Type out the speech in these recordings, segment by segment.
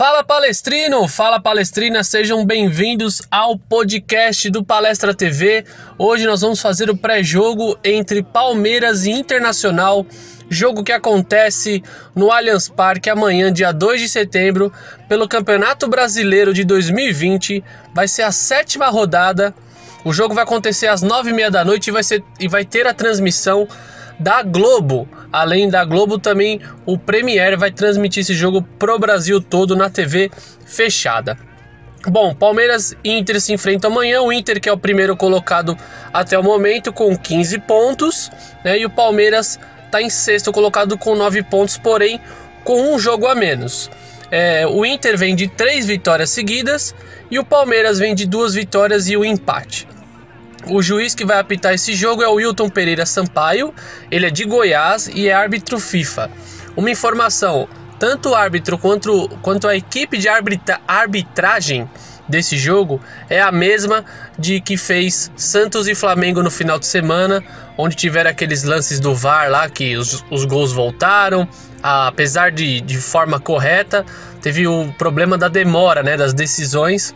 Fala palestrino, fala palestrina, sejam bem-vindos ao podcast do Palestra TV. Hoje nós vamos fazer o pré-jogo entre Palmeiras e Internacional, jogo que acontece no Allianz Parque amanhã, dia 2 de setembro, pelo Campeonato Brasileiro de 2020. Vai ser a sétima rodada. O jogo vai acontecer às nove e meia da noite e vai, ser, e vai ter a transmissão da Globo. Além da Globo, também o Premier vai transmitir esse jogo pro Brasil todo na TV fechada. Bom, Palmeiras e Inter se enfrentam amanhã. O Inter, que é o primeiro colocado até o momento, com 15 pontos, né? e o Palmeiras está em sexto colocado com 9 pontos, porém com um jogo a menos. É, o Inter vem de três vitórias seguidas e o Palmeiras vem de duas vitórias e um empate. O juiz que vai apitar esse jogo é o Wilton Pereira Sampaio, ele é de Goiás e é árbitro FIFA. Uma informação: tanto o árbitro quanto, quanto a equipe de arbitra, arbitragem desse jogo é a mesma de que fez Santos e Flamengo no final de semana, onde tiveram aqueles lances do VAR lá que os, os gols voltaram, apesar de, de forma correta, teve o problema da demora né, das decisões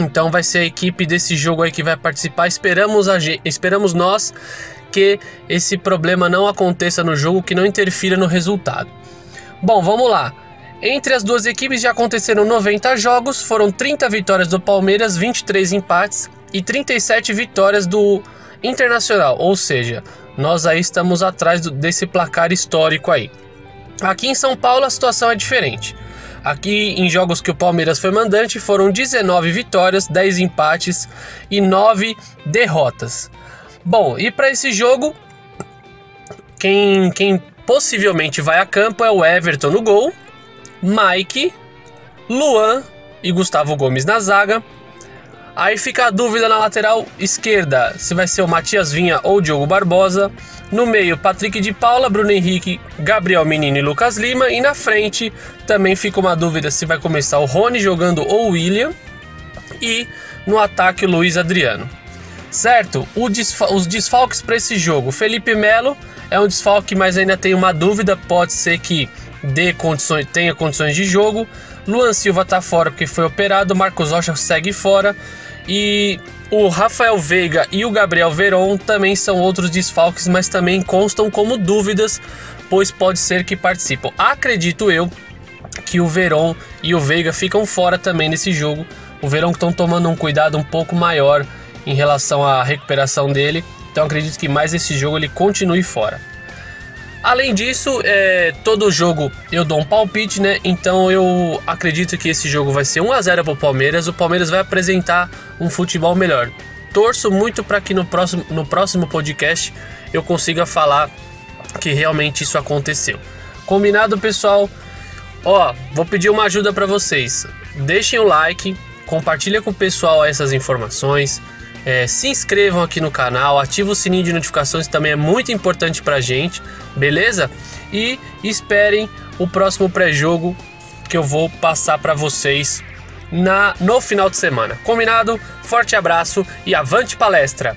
então vai ser a equipe desse jogo aí que vai participar. Esperamos, a, esperamos nós que esse problema não aconteça no jogo, que não interfira no resultado. Bom, vamos lá. Entre as duas equipes já aconteceram 90 jogos, foram 30 vitórias do Palmeiras, 23 empates e 37 vitórias do Internacional, ou seja, nós aí estamos atrás desse placar histórico aí. Aqui em São Paulo a situação é diferente. Aqui em jogos que o Palmeiras foi mandante foram 19 vitórias, 10 empates e 9 derrotas. Bom, e para esse jogo, quem, quem possivelmente vai a campo é o Everton no gol, Mike, Luan e Gustavo Gomes na zaga. Aí fica a dúvida na lateral esquerda se vai ser o Matias Vinha ou o Diogo Barbosa. No meio, Patrick de Paula, Bruno Henrique, Gabriel Menino e Lucas Lima. E na frente também fica uma dúvida se vai começar o Rony jogando ou o William. E no ataque, o Luiz Adriano. Certo? Os desfalques para esse jogo. Felipe Melo é um desfalque, mas ainda tem uma dúvida. Pode ser que dê condições, tenha condições de jogo. Luan Silva está fora porque foi operado. Marcos Rocha segue fora. E o Rafael Veiga e o Gabriel Veron também são outros desfalques, mas também constam como dúvidas, pois pode ser que participam. Acredito eu que o Veron e o Veiga ficam fora também nesse jogo. O Verão estão tomando um cuidado um pouco maior em relação à recuperação dele, então acredito que mais esse jogo ele continue fora. Além disso, é, todo jogo eu dou um palpite, né? Então eu acredito que esse jogo vai ser 1 a 0 para o Palmeiras. O Palmeiras vai apresentar um futebol melhor. Torço muito para que no próximo, no próximo podcast eu consiga falar que realmente isso aconteceu. Combinado, pessoal? Ó, vou pedir uma ajuda para vocês. Deixem o like, compartilha com o pessoal essas informações. É, se inscrevam aqui no canal, ativem o sininho de notificações, também é muito importante pra gente, beleza? E esperem o próximo pré-jogo que eu vou passar para vocês na no final de semana. Combinado? Forte abraço e avante palestra!